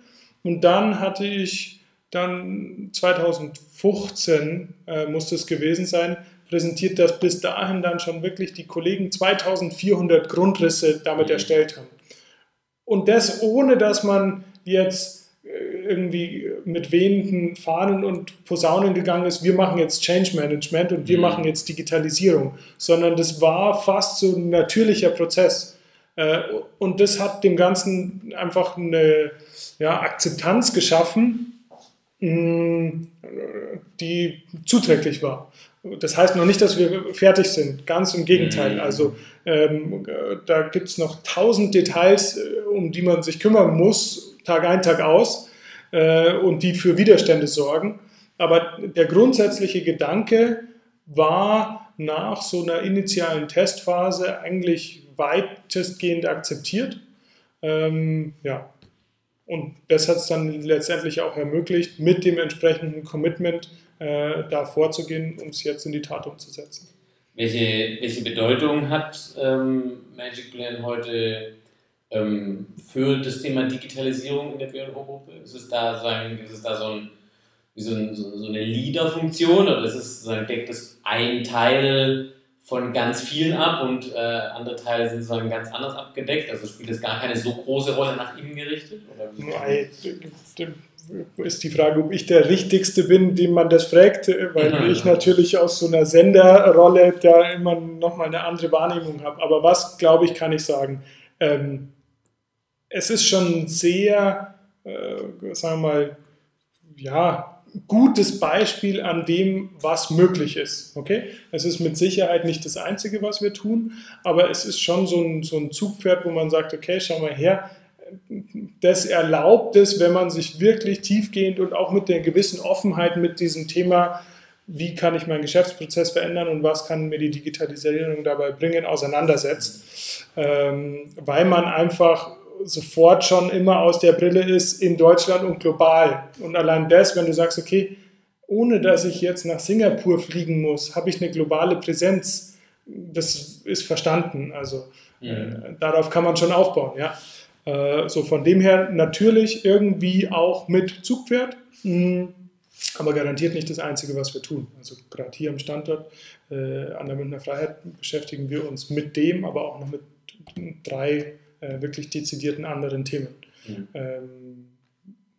und dann hatte ich dann 2015 äh, muss es gewesen sein, präsentiert, dass bis dahin dann schon wirklich die Kollegen 2400 Grundrisse damit mhm. erstellt haben. Und das ohne, dass man jetzt irgendwie mit wehenden Fahnen und Posaunen gegangen ist, wir machen jetzt Change Management und wir mhm. machen jetzt Digitalisierung, sondern das war fast so ein natürlicher Prozess. Äh, und das hat dem Ganzen einfach eine ja, Akzeptanz geschaffen, mm, die zuträglich war. Das heißt noch nicht, dass wir fertig sind, ganz im Gegenteil. Mhm. Also ähm, da gibt es noch tausend Details, äh, um die man sich kümmern muss, Tag ein, Tag aus äh, und die für Widerstände sorgen. Aber der grundsätzliche Gedanke war nach so einer initialen Testphase eigentlich weitestgehend akzeptiert. Ähm, ja. Und das hat es dann letztendlich auch ermöglicht, mit dem entsprechenden Commitment äh, da vorzugehen, um es jetzt in die Tat umzusetzen. Welche, welche Bedeutung hat ähm, Magic Plan heute für das Thema Digitalisierung in der BNO-Gruppe? Ist es da, sagen, ist es da so, ein, so, ein, so eine Leader-Funktion oder ist es sozusagen, deckt das ein Teil von ganz vielen ab und äh, andere Teile sind sozusagen ganz anders abgedeckt? Also spielt es gar keine so große Rolle nach innen gerichtet? Nein, ist die Frage, ob ich der Richtigste bin, dem man das fragt, weil mhm. ich natürlich aus so einer Senderrolle da immer nochmal eine andere Wahrnehmung habe. Aber was, glaube ich, kann ich sagen? Ähm, es ist schon sehr, äh, sagen wir mal, ja, gutes Beispiel an dem, was möglich ist. Okay? Es ist mit Sicherheit nicht das Einzige, was wir tun, aber es ist schon so ein, so ein Zugpferd, wo man sagt, okay, schau mal her, das erlaubt es, wenn man sich wirklich tiefgehend und auch mit der gewissen Offenheit mit diesem Thema, wie kann ich meinen Geschäftsprozess verändern und was kann mir die Digitalisierung dabei bringen, auseinandersetzt. Ähm, weil man einfach sofort schon immer aus der Brille ist in Deutschland und global. Und allein das, wenn du sagst, okay, ohne dass ich jetzt nach Singapur fliegen muss, habe ich eine globale Präsenz. Das ist verstanden. Also mhm. äh, darauf kann man schon aufbauen. Ja. Äh, so von dem her natürlich irgendwie auch mit Zugpferd. Mhm. aber garantiert nicht das Einzige, was wir tun. Also gerade hier am Standort äh, an der Münchner Freiheit beschäftigen wir uns mit dem, aber auch noch mit drei äh, wirklich dezidierten anderen Themen, mhm. ähm,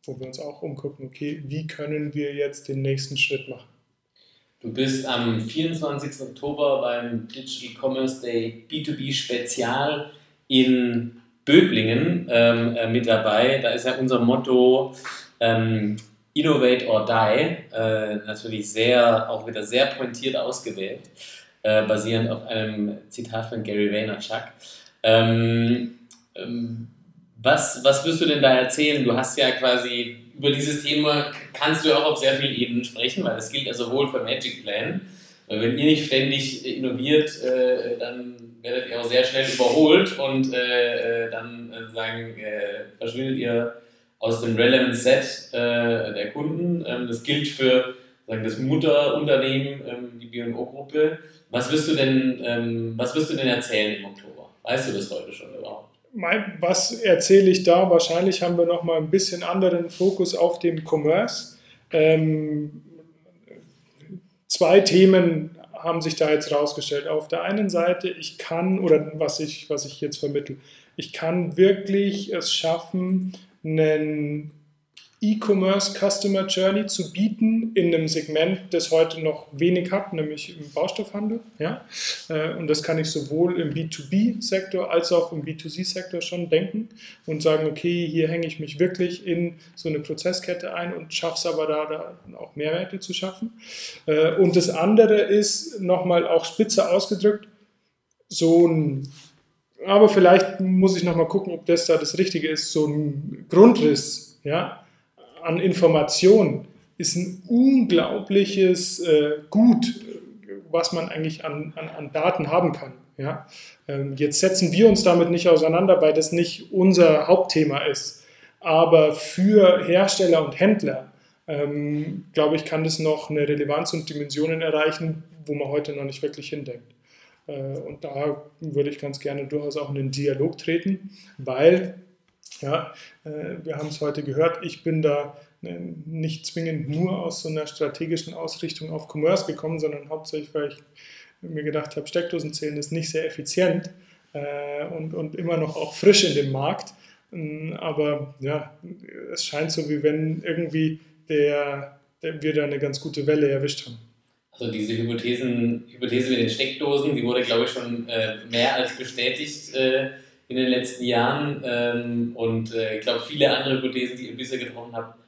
wo wir uns auch umgucken, okay, wie können wir jetzt den nächsten Schritt machen. Du bist am 24. Oktober beim Digital Commerce Day B2B Spezial in Böblingen ähm, äh, mit dabei. Da ist ja unser Motto ähm, Innovate or Die, äh, natürlich sehr, auch wieder sehr pointiert ausgewählt, äh, basierend auf einem Zitat von Gary Vaynerchuk. Ähm, was, was wirst du denn da erzählen? Du hast ja quasi über dieses Thema, kannst du auch auf sehr vielen Ebenen sprechen, weil das gilt ja sowohl für Magic Plan, wenn ihr nicht ständig innoviert, äh, dann werdet ihr auch sehr schnell überholt und äh, äh dann äh, sagen, äh, verschwindet ihr aus dem Relevant Set äh, der Kunden. Ähm, das gilt für sagen, das Mutterunternehmen, ähm, die B&O-Gruppe. Was ähm, was wirst du denn erzählen im Oktober? Weißt du das heute schon überhaupt? Was erzähle ich da? Wahrscheinlich haben wir noch mal ein bisschen anderen Fokus auf dem Commerce. Ähm, zwei Themen haben sich da jetzt rausgestellt. Auf der einen Seite, ich kann, oder was ich, was ich jetzt vermittle, ich kann wirklich es schaffen, einen E-Commerce Customer Journey zu bieten in einem Segment, das heute noch wenig hat, nämlich im Baustoffhandel. Ja? Äh, und das kann ich sowohl im B2B-Sektor als auch im B2C-Sektor schon denken und sagen, okay, hier hänge ich mich wirklich in so eine Prozesskette ein und schaffe es aber da, da auch Mehrwerte zu schaffen. Äh, und das andere ist nochmal auch spitze ausgedrückt, so ein aber vielleicht muss ich nochmal gucken, ob das da das Richtige ist. So ein Grundriss ja, an Informationen ist ein unglaubliches äh, Gut, was man eigentlich an, an, an Daten haben kann. Ja? Ähm, jetzt setzen wir uns damit nicht auseinander, weil das nicht unser Hauptthema ist. Aber für Hersteller und Händler, ähm, glaube ich, kann das noch eine Relevanz und Dimensionen erreichen, wo man heute noch nicht wirklich hindenkt. Äh, und da würde ich ganz gerne durchaus auch in den Dialog treten, weil, ja, äh, wir haben es heute gehört, ich bin da äh, nicht zwingend nur aus so einer strategischen Ausrichtung auf Commerce gekommen, sondern hauptsächlich, weil ich mir gedacht habe, Steckdosen zählen ist nicht sehr effizient und, und immer noch auch frisch in dem Markt. Mm, aber ja, es scheint so, wie wenn irgendwie der, der wir da eine ganz gute Welle erwischt haben. Also diese Hypothesen, Hypothese mit den Steckdosen, die wurde, glaube ich, schon äh, mehr als bestätigt äh, in den letzten Jahren. Ähm, und äh, ich glaube, viele andere Hypothesen, die ihr bisher getroffen habt,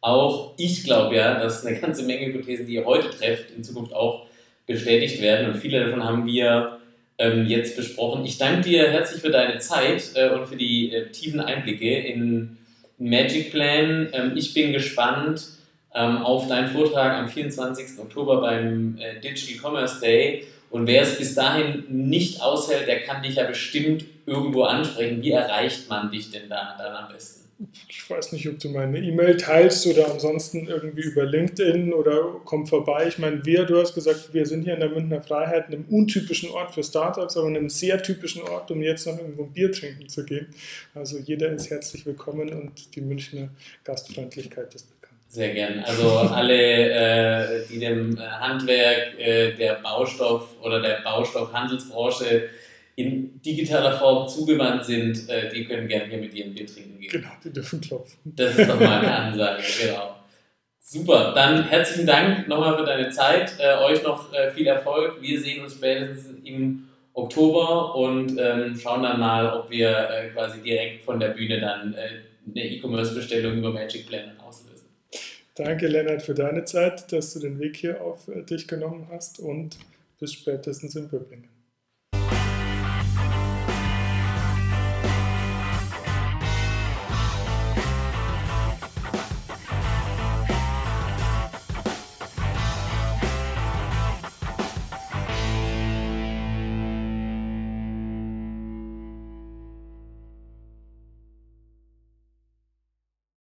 auch. Ich glaube ja, dass eine ganze Menge Hypothesen, die ihr heute trefft, in Zukunft auch bestätigt werden. Und viele davon haben wir ähm, jetzt besprochen. Ich danke dir herzlich für deine Zeit äh, und für die äh, tiefen Einblicke in Magic Plan. Ähm, ich bin gespannt, ähm, auf deinen Vortrag am 24. Oktober beim äh, Digital Commerce Day. Und wer es bis dahin nicht aushält, der kann dich ja bestimmt irgendwo ansprechen. Wie erreicht man dich denn da dann am besten? Ich weiß nicht, ob du meine E-Mail teilst oder ansonsten irgendwie über LinkedIn oder komm vorbei. Ich meine, wir, du hast gesagt, wir sind hier in der Münchner Freiheit, einem untypischen Ort für Startups, aber einem sehr typischen Ort, um jetzt noch irgendwo ein Bier trinken zu gehen. Also jeder ist herzlich willkommen und die Münchner Gastfreundlichkeit ist sehr gern. Also alle, äh, die dem Handwerk, äh, der Baustoff oder der Baustoffhandelsbranche in digitaler Form zugewandt sind, äh, die können gerne hier mit ein Bier trinken gehen. Genau, die dürfen klopfen. Das ist doch mal eine Ansage, genau. Super, dann herzlichen Dank nochmal für deine Zeit. Äh, euch noch äh, viel Erfolg. Wir sehen uns spätestens im Oktober und ähm, schauen dann mal, ob wir äh, quasi direkt von der Bühne dann eine E-Commerce-Bestellung über Magic Plan auslösen. Danke, Lennart, für deine Zeit, dass du den Weg hier auf äh, dich genommen hast und bis spätestens in Böblingen.